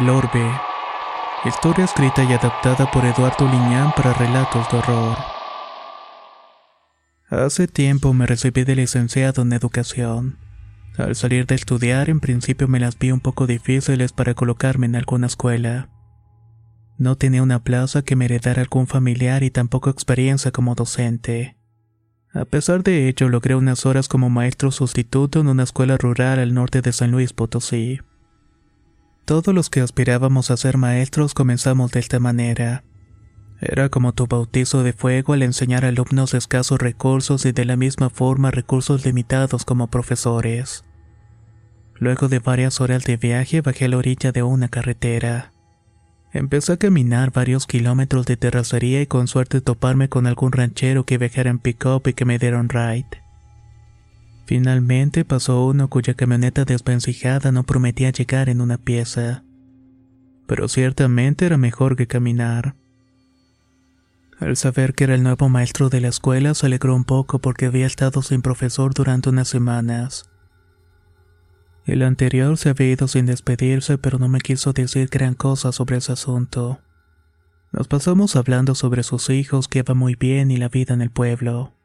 El Orbe. Historia escrita y adaptada por Eduardo Liñán para relatos de horror. Hace tiempo me recibí de licenciado en educación. Al salir de estudiar, en principio me las vi un poco difíciles para colocarme en alguna escuela. No tenía una plaza que me heredara algún familiar y tampoco experiencia como docente. A pesar de ello, logré unas horas como maestro sustituto en una escuela rural al norte de San Luis Potosí. Todos los que aspirábamos a ser maestros comenzamos de esta manera. Era como tu bautizo de fuego al enseñar a alumnos escasos recursos y de la misma forma recursos limitados como profesores. Luego de varias horas de viaje bajé a la orilla de una carretera. Empecé a caminar varios kilómetros de terracería y con suerte toparme con algún ranchero que viajara en pick-up y que me diera un ride. Finalmente pasó uno cuya camioneta desvencijada no prometía llegar en una pieza. Pero ciertamente era mejor que caminar. Al saber que era el nuevo maestro de la escuela se alegró un poco porque había estado sin profesor durante unas semanas. El anterior se había ido sin despedirse pero no me quiso decir gran cosa sobre ese asunto. Nos pasamos hablando sobre sus hijos que iba muy bien y la vida en el pueblo.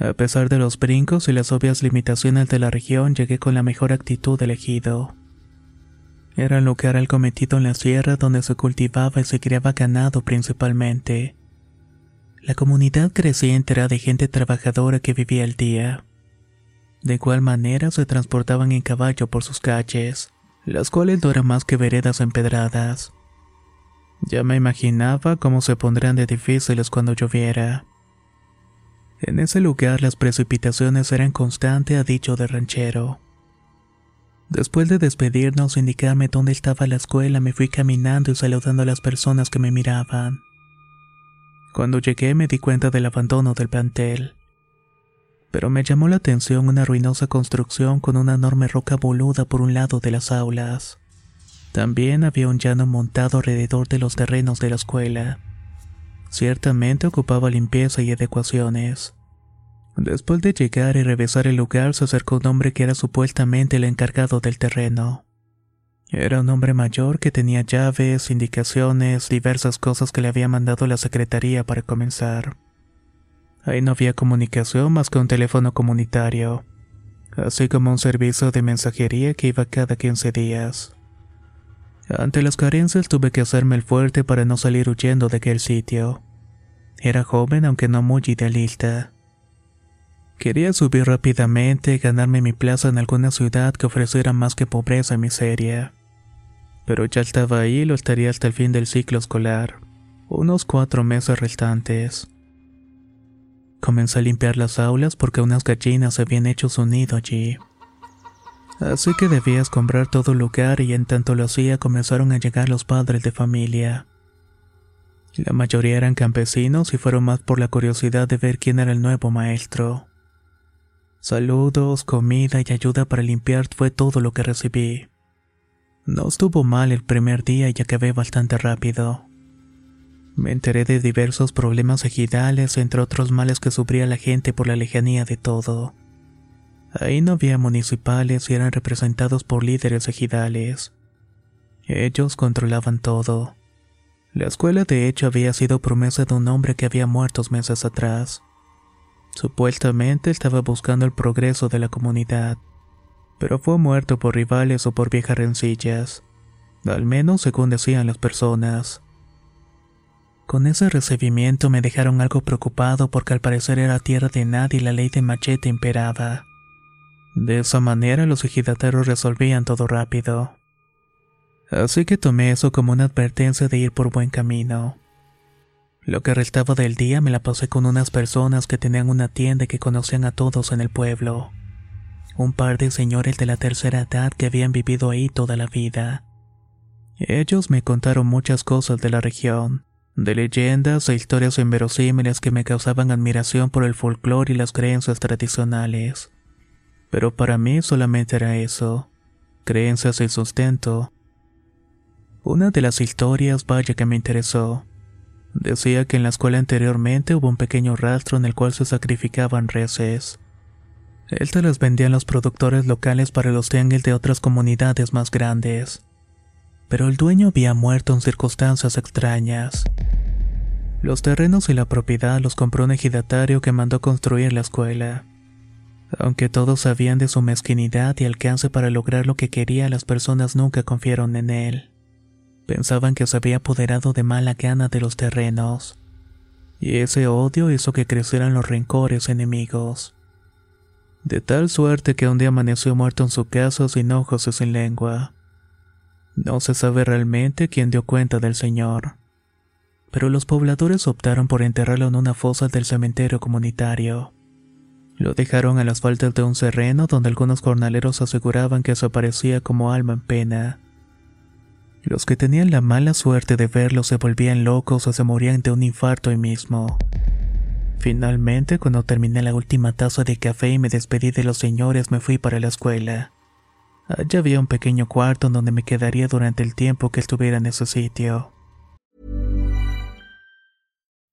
A pesar de los brincos y las obvias limitaciones de la región, llegué con la mejor actitud elegido. Era un lugar algo metido en la sierra donde se cultivaba y se criaba ganado principalmente. La comunidad creciente era de gente trabajadora que vivía al día. De igual manera se transportaban en caballo por sus calles, las cuales no eran más que veredas empedradas. Ya me imaginaba cómo se pondrían de difíciles cuando lloviera. En ese lugar las precipitaciones eran constantes a dicho de ranchero. Después de despedirnos e indicarme dónde estaba la escuela, me fui caminando y saludando a las personas que me miraban. Cuando llegué me di cuenta del abandono del plantel. Pero me llamó la atención una ruinosa construcción con una enorme roca boluda por un lado de las aulas. También había un llano montado alrededor de los terrenos de la escuela. Ciertamente ocupaba limpieza y adecuaciones. Después de llegar y revisar el lugar, se acercó un hombre que era supuestamente el encargado del terreno. Era un hombre mayor que tenía llaves, indicaciones, diversas cosas que le había mandado la secretaría para comenzar. Ahí no había comunicación más que un teléfono comunitario, así como un servicio de mensajería que iba cada 15 días. Ante las carencias tuve que hacerme el fuerte para no salir huyendo de aquel sitio. Era joven aunque no muy idealista. Quería subir rápidamente y ganarme mi plaza en alguna ciudad que ofreciera más que pobreza y miseria. Pero ya estaba ahí y lo estaría hasta el fin del ciclo escolar, unos cuatro meses restantes. Comencé a limpiar las aulas porque unas gallinas habían hecho su nido allí. Así que debía escombrar todo lugar y en tanto lo hacía comenzaron a llegar los padres de familia. La mayoría eran campesinos y fueron más por la curiosidad de ver quién era el nuevo maestro. Saludos, comida y ayuda para limpiar fue todo lo que recibí. No estuvo mal el primer día y acabé bastante rápido. Me enteré de diversos problemas ejidales, entre otros males que sufría la gente por la lejanía de todo. Ahí no había municipales y eran representados por líderes ejidales. Ellos controlaban todo. La escuela de hecho había sido promesa de un hombre que había muerto meses atrás. Supuestamente estaba buscando el progreso de la comunidad, pero fue muerto por rivales o por viejas rencillas, al menos según decían las personas. Con ese recibimiento me dejaron algo preocupado porque al parecer era tierra de nadie y la ley de machete imperaba. De esa manera los ejidatarios resolvían todo rápido. Así que tomé eso como una advertencia de ir por buen camino. Lo que restaba del día me la pasé con unas personas que tenían una tienda que conocían a todos en el pueblo. Un par de señores de la tercera edad que habían vivido ahí toda la vida. Ellos me contaron muchas cosas de la región, de leyendas e historias inverosímiles que me causaban admiración por el folclore y las creencias tradicionales. Pero para mí solamente era eso, creencias y sustento. Una de las historias, vaya que me interesó. Decía que en la escuela anteriormente hubo un pequeño rastro en el cual se sacrificaban reses. Estas las vendían los productores locales para los tianguis de otras comunidades más grandes pero el dueño había muerto en circunstancias extrañas. Los terrenos y la propiedad los compró un ejidatario que mandó construir la escuela. Aunque todos sabían de su mezquinidad y alcance para lograr lo que quería, las personas nunca confiaron en él. Pensaban que se había apoderado de mala gana de los terrenos. Y ese odio hizo que crecieran los rencores enemigos. De tal suerte que un día amaneció muerto en su casa sin ojos y sin lengua. No se sabe realmente quién dio cuenta del señor, pero los pobladores optaron por enterrarlo en una fosa del cementerio comunitario. Lo dejaron a las faltas de un sereno donde algunos jornaleros aseguraban que desaparecía como alma en pena. Los que tenían la mala suerte de verlo se volvían locos o se morían de un infarto ahí mismo. Finalmente, cuando terminé la última taza de café y me despedí de los señores, me fui para la escuela. Allá había un pequeño cuarto donde me quedaría durante el tiempo que estuviera en ese sitio.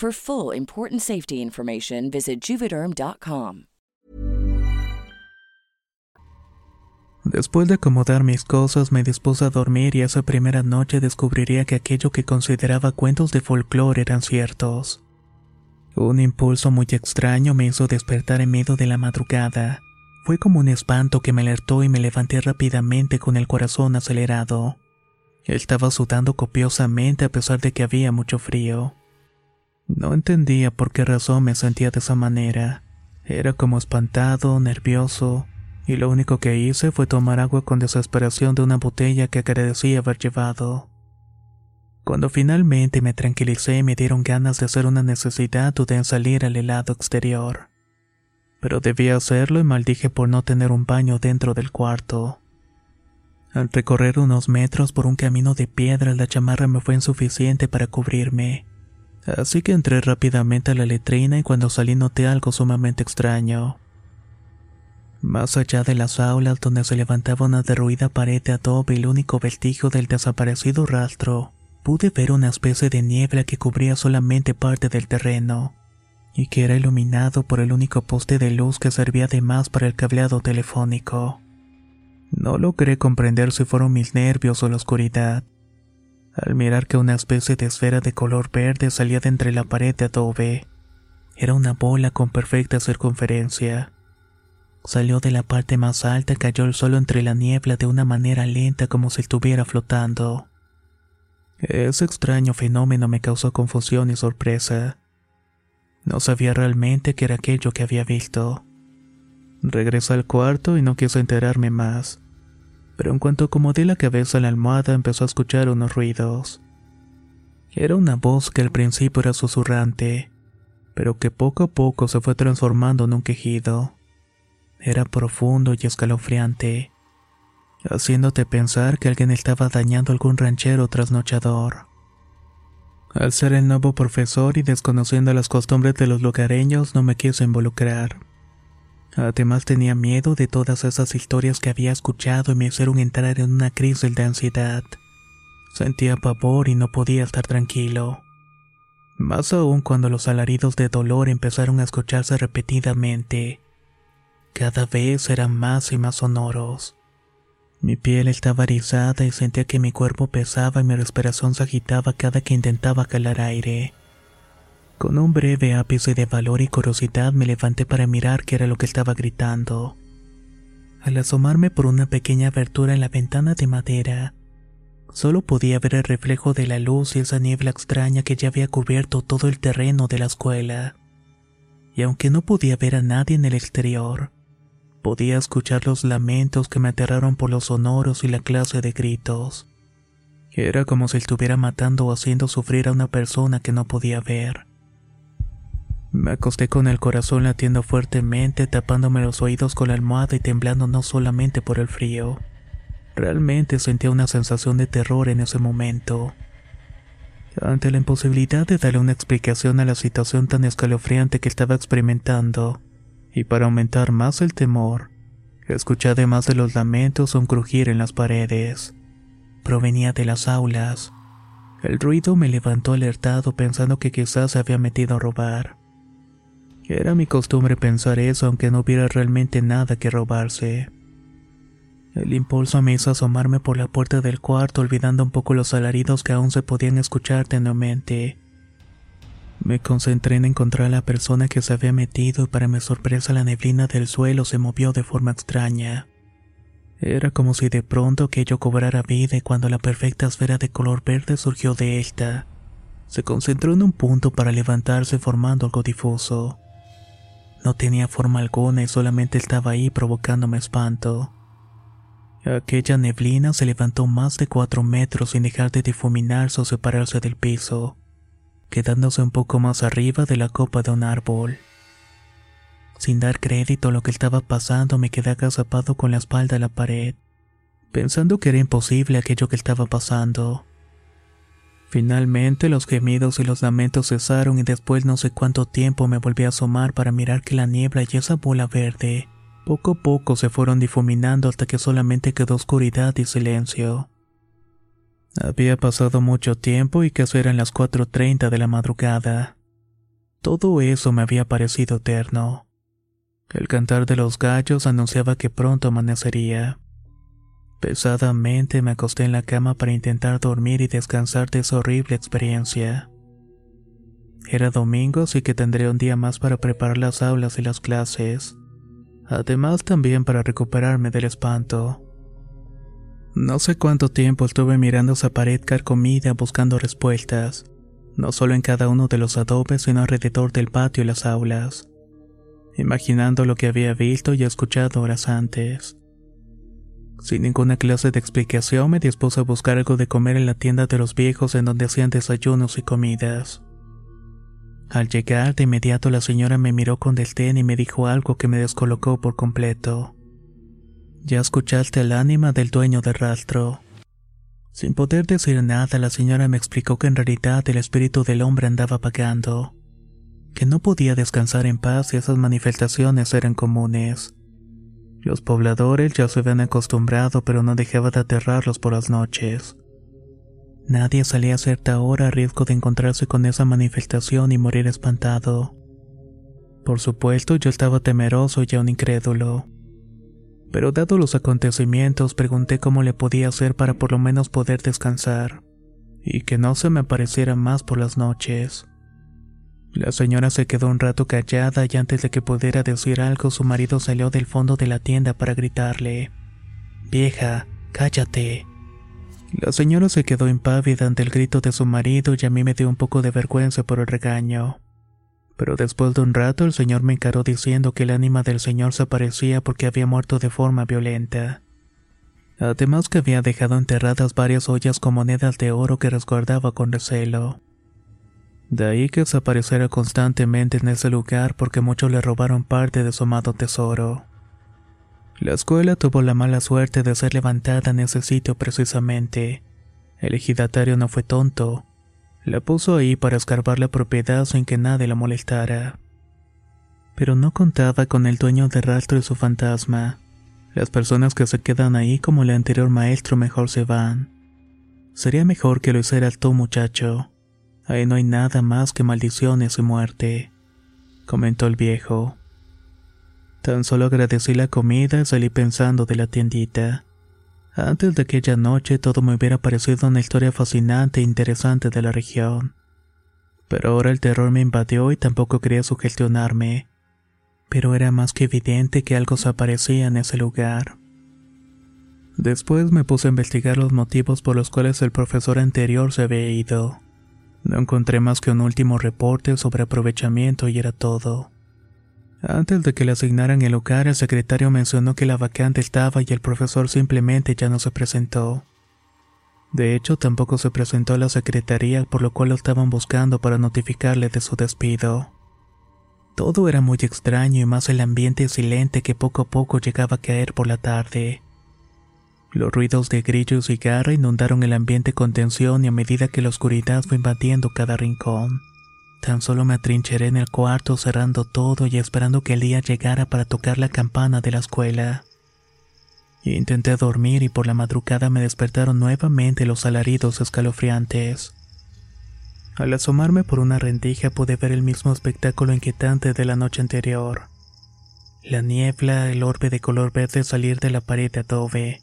For full important safety information, visit juvederm.com. Después de acomodar mis cosas, me dispuse a dormir y esa primera noche descubriría que aquello que consideraba cuentos de folclore eran ciertos. Un impulso muy extraño me hizo despertar en medio de la madrugada. Fue como un espanto que me alertó y me levanté rápidamente con el corazón acelerado. Estaba sudando copiosamente a pesar de que había mucho frío. No entendía por qué razón me sentía de esa manera. Era como espantado, nervioso, y lo único que hice fue tomar agua con desesperación de una botella que agradecía haber llevado. Cuando finalmente me tranquilicé me dieron ganas de hacer una necesidad o de salir al helado exterior. Pero debía hacerlo y maldije por no tener un baño dentro del cuarto. Al recorrer unos metros por un camino de piedra la chamarra me fue insuficiente para cubrirme. Así que entré rápidamente a la letrina y cuando salí noté algo sumamente extraño. Más allá de las aulas donde se levantaba una derruida pared de adobe el único vestigio del desaparecido rastro, pude ver una especie de niebla que cubría solamente parte del terreno, y que era iluminado por el único poste de luz que servía además para el cableado telefónico. No logré comprender si fueron mis nervios o la oscuridad. Al mirar que una especie de esfera de color verde salía de entre la pared de adobe. Era una bola con perfecta circunferencia. Salió de la parte más alta y cayó el suelo entre la niebla de una manera lenta como si estuviera flotando. Ese extraño fenómeno me causó confusión y sorpresa. No sabía realmente qué era aquello que había visto. Regresé al cuarto y no quise enterarme más. Pero en cuanto acomodé la cabeza en la almohada empezó a escuchar unos ruidos. Era una voz que al principio era susurrante, pero que poco a poco se fue transformando en un quejido. Era profundo y escalofriante, haciéndote pensar que alguien estaba dañando algún ranchero trasnochador. Al ser el nuevo profesor y desconociendo las costumbres de los lugareños, no me quise involucrar. Además tenía miedo de todas esas historias que había escuchado y me hicieron entrar en una crisis de ansiedad. Sentía pavor y no podía estar tranquilo. Más aún cuando los alaridos de dolor empezaron a escucharse repetidamente. Cada vez eran más y más sonoros. Mi piel estaba erizada y sentía que mi cuerpo pesaba y mi respiración se agitaba cada que intentaba calar aire. Con un breve ápice de valor y curiosidad me levanté para mirar qué era lo que estaba gritando. Al asomarme por una pequeña abertura en la ventana de madera, solo podía ver el reflejo de la luz y esa niebla extraña que ya había cubierto todo el terreno de la escuela. Y aunque no podía ver a nadie en el exterior, Podía escuchar los lamentos que me aterraron por los sonoros y la clase de gritos. Era como si estuviera matando o haciendo sufrir a una persona que no podía ver. Me acosté con el corazón latiendo fuertemente, tapándome los oídos con la almohada y temblando no solamente por el frío. Realmente sentía una sensación de terror en ese momento. Ante la imposibilidad de darle una explicación a la situación tan escalofriante que estaba experimentando, y para aumentar más el temor, escuché además de los lamentos un crujir en las paredes. Provenía de las aulas. El ruido me levantó alertado pensando que quizás se había metido a robar. Era mi costumbre pensar eso aunque no hubiera realmente nada que robarse. El impulso me hizo asomarme por la puerta del cuarto olvidando un poco los alaridos que aún se podían escuchar tenuemente. Me concentré en encontrar a la persona que se había metido y para mi sorpresa la neblina del suelo se movió de forma extraña. Era como si de pronto aquello cobrara vida y cuando la perfecta esfera de color verde surgió de esta, se concentró en un punto para levantarse formando algo difuso. No tenía forma alguna y solamente estaba ahí provocándome espanto. Aquella neblina se levantó más de cuatro metros sin dejar de difuminarse o separarse del piso quedándose un poco más arriba de la copa de un árbol. Sin dar crédito a lo que estaba pasando, me quedé agazapado con la espalda a la pared, pensando que era imposible aquello que estaba pasando. Finalmente los gemidos y los lamentos cesaron y después no sé cuánto tiempo me volví a asomar para mirar que la niebla y esa bola verde poco a poco se fueron difuminando hasta que solamente quedó oscuridad y silencio. Había pasado mucho tiempo y casi eran las 4.30 de la madrugada. Todo eso me había parecido eterno. El cantar de los gallos anunciaba que pronto amanecería. Pesadamente me acosté en la cama para intentar dormir y descansar de esa horrible experiencia. Era domingo, así que tendré un día más para preparar las aulas y las clases. Además también para recuperarme del espanto. No sé cuánto tiempo estuve mirando esa pared carcomida buscando respuestas, no solo en cada uno de los adobes, sino alrededor del patio y las aulas, imaginando lo que había visto y escuchado horas antes. Sin ninguna clase de explicación me dispuse a buscar algo de comer en la tienda de los viejos en donde hacían desayunos y comidas. Al llegar de inmediato la señora me miró con desdén y me dijo algo que me descolocó por completo. Ya escuchaste el ánima del dueño del rastro. Sin poder decir nada, la señora me explicó que en realidad el espíritu del hombre andaba pagando, que no podía descansar en paz y esas manifestaciones eran comunes. Los pobladores ya se habían acostumbrado, pero no dejaba de aterrarlos por las noches. Nadie salía a cierta hora a riesgo de encontrarse con esa manifestación y morir espantado. Por supuesto, yo estaba temeroso y aún incrédulo. Pero dado los acontecimientos, pregunté cómo le podía hacer para por lo menos poder descansar y que no se me apareciera más por las noches. La señora se quedó un rato callada y antes de que pudiera decir algo su marido salió del fondo de la tienda para gritarle, Vieja, cállate. La señora se quedó impávida ante el grito de su marido y a mí me dio un poco de vergüenza por el regaño. Pero después de un rato el señor me encaró diciendo que el ánima del señor se aparecía porque había muerto de forma violenta. Además que había dejado enterradas varias ollas con monedas de oro que resguardaba con recelo. De ahí que se apareciera constantemente en ese lugar porque muchos le robaron parte de su amado tesoro. La escuela tuvo la mala suerte de ser levantada en ese sitio precisamente. El ejidatario no fue tonto. La puso ahí para escarbar la propiedad sin que nadie la molestara. Pero no contaba con el dueño de rastro y su fantasma. Las personas que se quedan ahí como el anterior maestro mejor se van. Sería mejor que lo hicieras tú, muchacho. Ahí no hay nada más que maldiciones y muerte, comentó el viejo. Tan solo agradecí la comida y salí pensando de la tiendita. Antes de aquella noche todo me hubiera parecido una historia fascinante e interesante de la región. Pero ahora el terror me invadió y tampoco quería sugestionarme. Pero era más que evidente que algo se aparecía en ese lugar. Después me puse a investigar los motivos por los cuales el profesor anterior se había ido. No encontré más que un último reporte sobre aprovechamiento y era todo. Antes de que le asignaran el lugar, el secretario mencionó que la vacante estaba y el profesor simplemente ya no se presentó. De hecho, tampoco se presentó a la secretaría, por lo cual lo estaban buscando para notificarle de su despido. Todo era muy extraño y más el ambiente silente que poco a poco llegaba a caer por la tarde. Los ruidos de grillos y garra inundaron el ambiente con tensión y a medida que la oscuridad fue invadiendo cada rincón. Tan solo me atrincheré en el cuarto cerrando todo y esperando que el día llegara para tocar la campana de la escuela. Intenté dormir y por la madrugada me despertaron nuevamente los alaridos escalofriantes. Al asomarme por una rendija pude ver el mismo espectáculo inquietante de la noche anterior. La niebla, el orbe de color verde salir de la pared de adobe,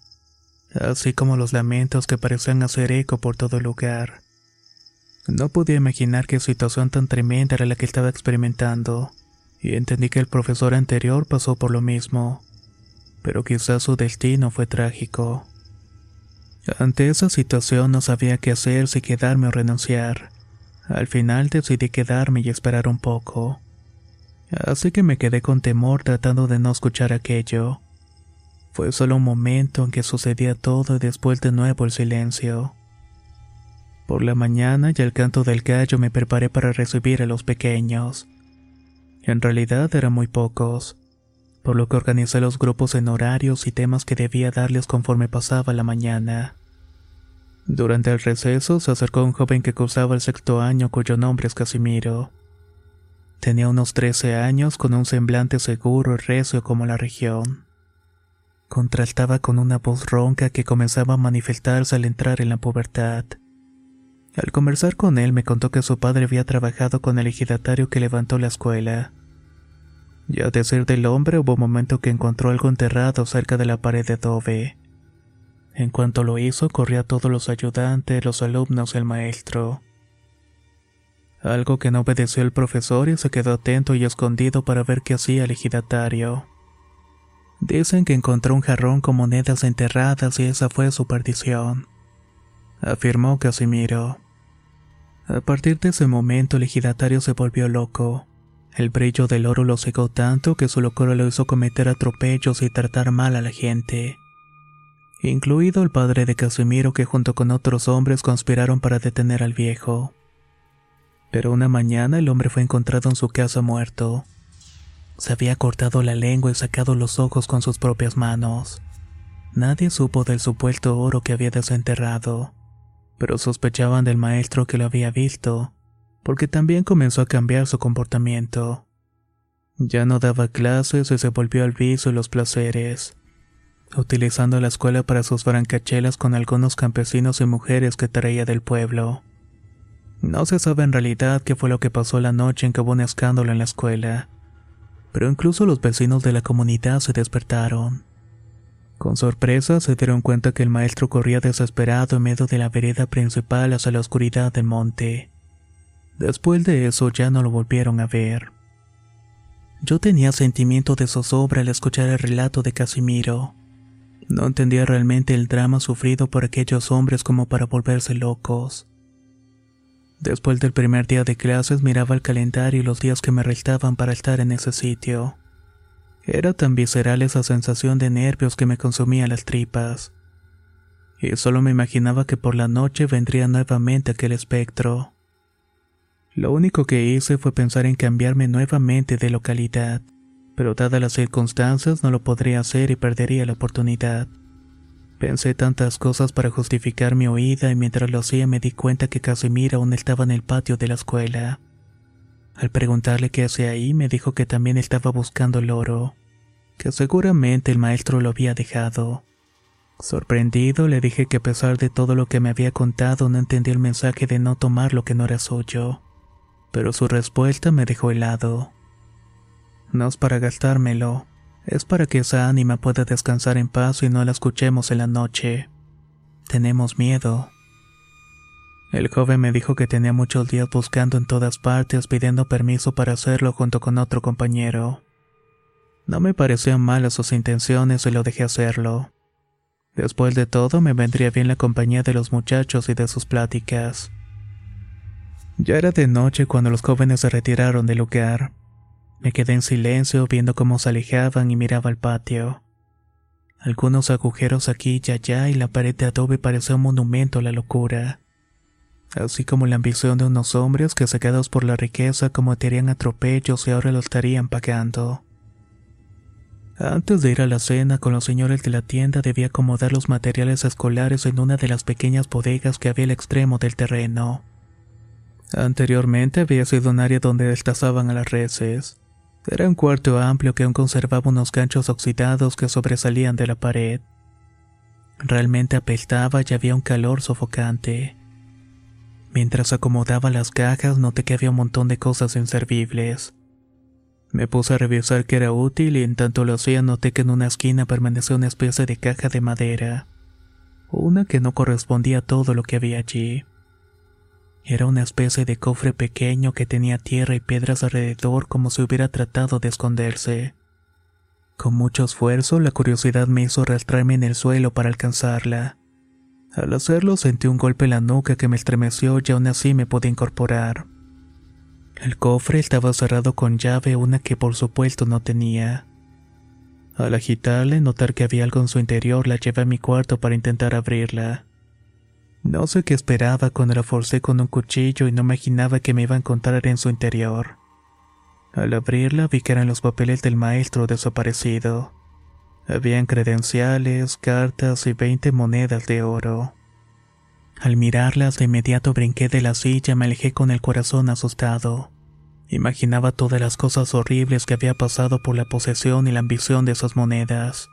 así como los lamentos que parecían hacer eco por todo el lugar. No podía imaginar qué situación tan tremenda era la que estaba experimentando, y entendí que el profesor anterior pasó por lo mismo, pero quizás su destino fue trágico. Ante esa situación no sabía qué hacer si quedarme o renunciar. Al final decidí quedarme y esperar un poco. Así que me quedé con temor tratando de no escuchar aquello. Fue solo un momento en que sucedía todo y después de nuevo el silencio. Por la mañana y al canto del gallo me preparé para recibir a los pequeños. En realidad eran muy pocos, por lo que organicé los grupos en horarios y temas que debía darles conforme pasaba la mañana. Durante el receso se acercó un joven que cursaba el sexto año cuyo nombre es Casimiro. Tenía unos 13 años con un semblante seguro y recio como la región. Contrastaba con una voz ronca que comenzaba a manifestarse al entrar en la pubertad. Al conversar con él me contó que su padre había trabajado con el ejidatario que levantó la escuela. Y a decir del hombre hubo un momento que encontró algo enterrado cerca de la pared de adobe. En cuanto lo hizo, corrió a todos los ayudantes, los alumnos y el maestro. Algo que no obedeció el profesor y se quedó atento y escondido para ver qué hacía el ejidatario. Dicen que encontró un jarrón con monedas enterradas y esa fue su perdición, afirmó Casimiro. A partir de ese momento el ejidatario se volvió loco. El brillo del oro lo cegó tanto que su locura lo hizo cometer atropellos y tratar mal a la gente. Incluido el padre de Casimiro que junto con otros hombres conspiraron para detener al viejo. Pero una mañana el hombre fue encontrado en su casa muerto. Se había cortado la lengua y sacado los ojos con sus propias manos. Nadie supo del supuesto oro que había desenterrado pero sospechaban del maestro que lo había visto, porque también comenzó a cambiar su comportamiento. Ya no daba clases y se volvió al vicio y los placeres, utilizando la escuela para sus francachelas con algunos campesinos y mujeres que traía del pueblo. No se sabe en realidad qué fue lo que pasó la noche en que hubo un escándalo en la escuela, pero incluso los vecinos de la comunidad se despertaron. Con sorpresa se dieron cuenta que el maestro corría desesperado en medio de la vereda principal hacia la oscuridad del monte. Después de eso ya no lo volvieron a ver. Yo tenía sentimiento de zozobra al escuchar el relato de Casimiro. No entendía realmente el drama sufrido por aquellos hombres como para volverse locos. Después del primer día de clases miraba el calendario y los días que me restaban para estar en ese sitio. Era tan visceral esa sensación de nervios que me consumía las tripas. Y solo me imaginaba que por la noche vendría nuevamente aquel espectro. Lo único que hice fue pensar en cambiarme nuevamente de localidad, pero dadas las circunstancias no lo podría hacer y perdería la oportunidad. Pensé tantas cosas para justificar mi huida y mientras lo hacía me di cuenta que Casimiro aún estaba en el patio de la escuela. Al preguntarle qué hacía ahí, me dijo que también estaba buscando el oro, que seguramente el maestro lo había dejado. Sorprendido, le dije que a pesar de todo lo que me había contado no entendía el mensaje de no tomar lo que no era suyo, pero su respuesta me dejó helado. No es para gastármelo, es para que esa ánima pueda descansar en paz y no la escuchemos en la noche. Tenemos miedo. El joven me dijo que tenía muchos días buscando en todas partes pidiendo permiso para hacerlo junto con otro compañero. No me parecían malas sus intenciones y lo dejé hacerlo. Después de todo me vendría bien la compañía de los muchachos y de sus pláticas. Ya era de noche cuando los jóvenes se retiraron del lugar. Me quedé en silencio viendo cómo se alejaban y miraba al patio. Algunos agujeros aquí y allá y la pared de adobe parecía un monumento a la locura. Así como la ambición de unos hombres que sacados por la riqueza cometerían atropellos y ahora lo estarían pagando. Antes de ir a la cena con los señores de la tienda debía acomodar los materiales escolares en una de las pequeñas bodegas que había al extremo del terreno. Anteriormente había sido un área donde destazaban a las reses. Era un cuarto amplio que aún conservaba unos ganchos oxidados que sobresalían de la pared. Realmente apestaba y había un calor sofocante. Mientras acomodaba las cajas noté que había un montón de cosas inservibles. Me puse a revisar qué era útil y en tanto lo hacía noté que en una esquina permanecía una especie de caja de madera. Una que no correspondía a todo lo que había allí. Era una especie de cofre pequeño que tenía tierra y piedras alrededor como si hubiera tratado de esconderse. Con mucho esfuerzo, la curiosidad me hizo arrastrarme en el suelo para alcanzarla. Al hacerlo sentí un golpe en la nuca que me estremeció y aún así me pude incorporar. El cofre estaba cerrado con llave, una que por supuesto no tenía. Al agitarle, notar que había algo en su interior, la llevé a mi cuarto para intentar abrirla. No sé qué esperaba cuando la forcé con un cuchillo y no imaginaba que me iba a encontrar en su interior. Al abrirla vi que eran los papeles del maestro desaparecido. Habían credenciales, cartas y veinte monedas de oro. Al mirarlas de inmediato brinqué de la silla y me alejé con el corazón asustado. Imaginaba todas las cosas horribles que había pasado por la posesión y la ambición de esas monedas.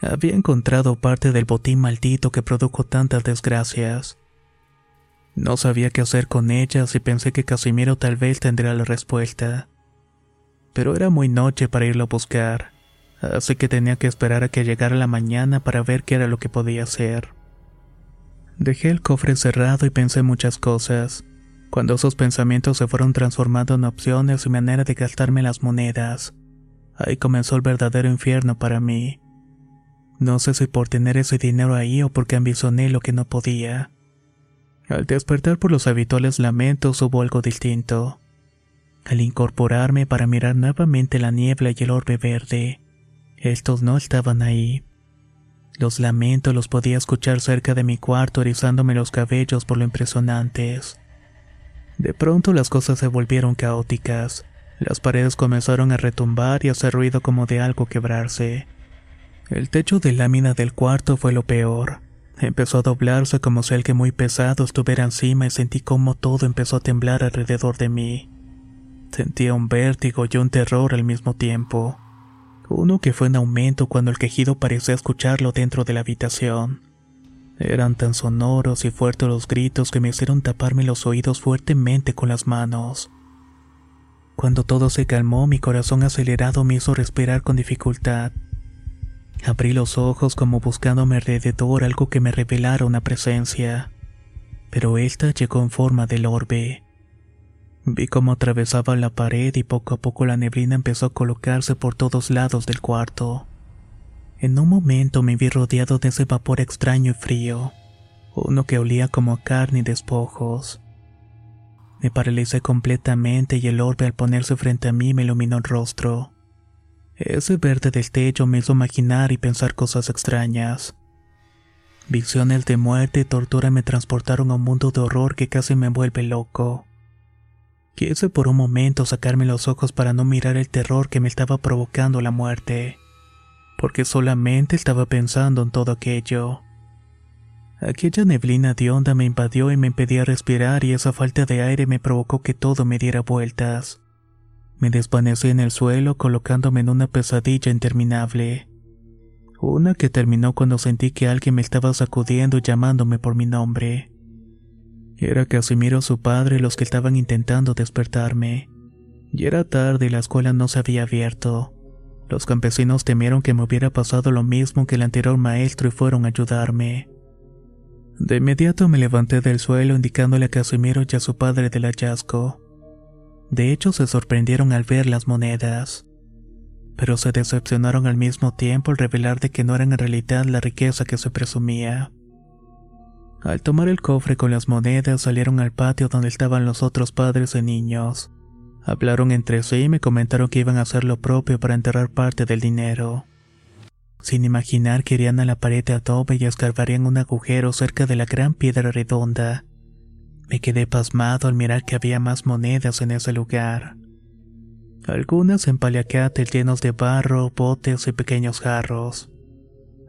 Había encontrado parte del botín maldito que produjo tantas desgracias. No sabía qué hacer con ellas y pensé que Casimiro tal vez tendría la respuesta. Pero era muy noche para irlo a buscar, así que tenía que esperar a que llegara la mañana para ver qué era lo que podía hacer. Dejé el cofre cerrado y pensé muchas cosas, cuando esos pensamientos se fueron transformando en opciones y manera de gastarme las monedas. Ahí comenzó el verdadero infierno para mí. No sé si por tener ese dinero ahí o porque ambicioné lo que no podía. Al despertar por los habituales lamentos hubo algo distinto. Al incorporarme para mirar nuevamente la niebla y el orbe verde, estos no estaban ahí. Los lamentos los podía escuchar cerca de mi cuarto erizándome los cabellos por lo impresionantes. De pronto las cosas se volvieron caóticas. Las paredes comenzaron a retumbar y hacer ruido como de algo quebrarse. El techo de lámina del cuarto fue lo peor. Empezó a doblarse como si alguien muy pesado estuviera encima y sentí como todo empezó a temblar alrededor de mí. Sentía un vértigo y un terror al mismo tiempo. Uno que fue en aumento cuando el quejido parecía escucharlo dentro de la habitación. Eran tan sonoros y fuertes los gritos que me hicieron taparme los oídos fuertemente con las manos. Cuando todo se calmó, mi corazón acelerado me hizo respirar con dificultad. Abrí los ojos como buscando a mi alrededor algo que me revelara una presencia, pero esta llegó en forma del orbe. Vi cómo atravesaba la pared y poco a poco la neblina empezó a colocarse por todos lados del cuarto. En un momento me vi rodeado de ese vapor extraño y frío, uno que olía como a carne y despojos. Me paralicé completamente y el orbe al ponerse frente a mí me iluminó el rostro. Ese verde del techo me hizo imaginar y pensar cosas extrañas. Visiones de muerte y tortura me transportaron a un mundo de horror que casi me vuelve loco. Quise por un momento sacarme los ojos para no mirar el terror que me estaba provocando la muerte, porque solamente estaba pensando en todo aquello. Aquella neblina de onda me invadió y me impedía respirar y esa falta de aire me provocó que todo me diera vueltas. Me desvanecí en el suelo colocándome en una pesadilla interminable. Una que terminó cuando sentí que alguien me estaba sacudiendo y llamándome por mi nombre. Era Casimiro su padre los que estaban intentando despertarme. Y era tarde y la escuela no se había abierto. Los campesinos temieron que me hubiera pasado lo mismo que el anterior maestro y fueron a ayudarme. De inmediato me levanté del suelo indicándole a Casimiro y a su padre del hallazgo. De hecho, se sorprendieron al ver las monedas. Pero se decepcionaron al mismo tiempo al revelar de que no eran en realidad la riqueza que se presumía. Al tomar el cofre con las monedas salieron al patio donde estaban los otros padres y niños. Hablaron entre sí y me comentaron que iban a hacer lo propio para enterrar parte del dinero. Sin imaginar que irían a la pared de adobe y escarbarían un agujero cerca de la gran piedra redonda me quedé pasmado al mirar que había más monedas en ese lugar. Algunas en paliacates llenos de barro, botes y pequeños jarros.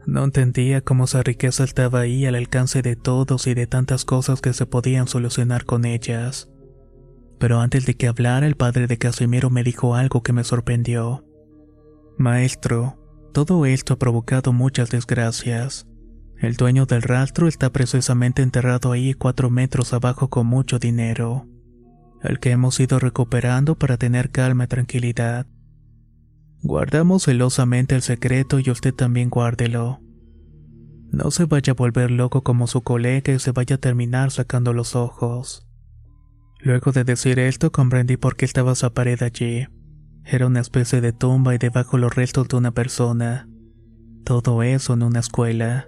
No entendía cómo esa riqueza estaba ahí al alcance de todos y de tantas cosas que se podían solucionar con ellas. Pero antes de que hablara, el padre de Casimiro me dijo algo que me sorprendió. Maestro, todo esto ha provocado muchas desgracias. El dueño del rastro está precisamente enterrado ahí cuatro metros abajo con mucho dinero, el que hemos ido recuperando para tener calma y tranquilidad. Guardamos celosamente el secreto y usted también guárdelo. No se vaya a volver loco como su colega y se vaya a terminar sacando los ojos. Luego de decir esto comprendí por qué estaba esa pared allí. Era una especie de tumba y debajo los restos de una persona. Todo eso en una escuela.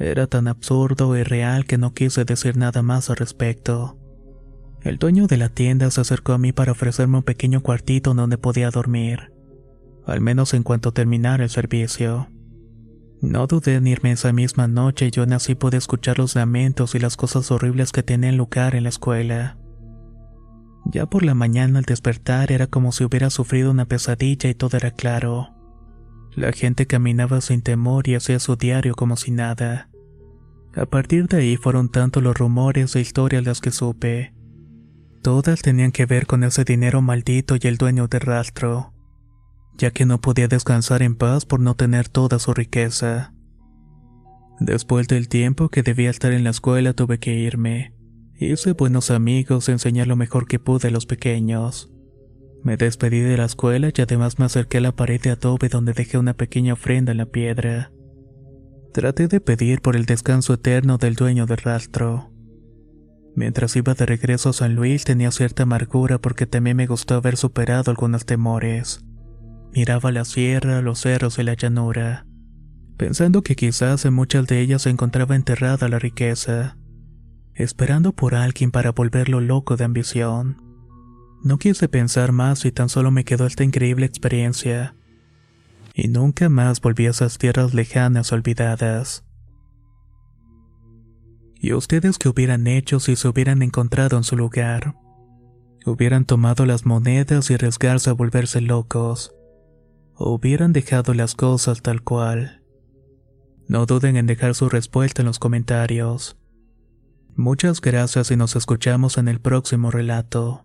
Era tan absurdo y real que no quise decir nada más al respecto. El dueño de la tienda se acercó a mí para ofrecerme un pequeño cuartito donde podía dormir, al menos en cuanto terminara el servicio. No dudé en irme esa misma noche y yo así pude escuchar los lamentos y las cosas horribles que tenían lugar en la escuela. Ya por la mañana al despertar era como si hubiera sufrido una pesadilla y todo era claro. La gente caminaba sin temor y hacía su diario como si nada. A partir de ahí fueron tanto los rumores e historias las que supe. Todas tenían que ver con ese dinero maldito y el dueño del rastro, ya que no podía descansar en paz por no tener toda su riqueza. Después del tiempo que debía estar en la escuela tuve que irme. Hice buenos amigos y enseñar lo mejor que pude a los pequeños. Me despedí de la escuela y además me acerqué a la pared de adobe donde dejé una pequeña ofrenda en la piedra. Traté de pedir por el descanso eterno del dueño del rastro. Mientras iba de regreso a San Luis tenía cierta amargura porque también me gustó haber superado algunos temores. Miraba la sierra, los cerros y la llanura, pensando que quizás en muchas de ellas se encontraba enterrada la riqueza, esperando por alguien para volverlo loco de ambición. No quise pensar más y tan solo me quedó esta increíble experiencia y nunca más volví a esas tierras lejanas olvidadas. ¿Y ustedes qué hubieran hecho si se hubieran encontrado en su lugar? ¿Hubieran tomado las monedas y arriesgarse a volverse locos? ¿O hubieran dejado las cosas tal cual? No duden en dejar su respuesta en los comentarios. Muchas gracias y nos escuchamos en el próximo relato.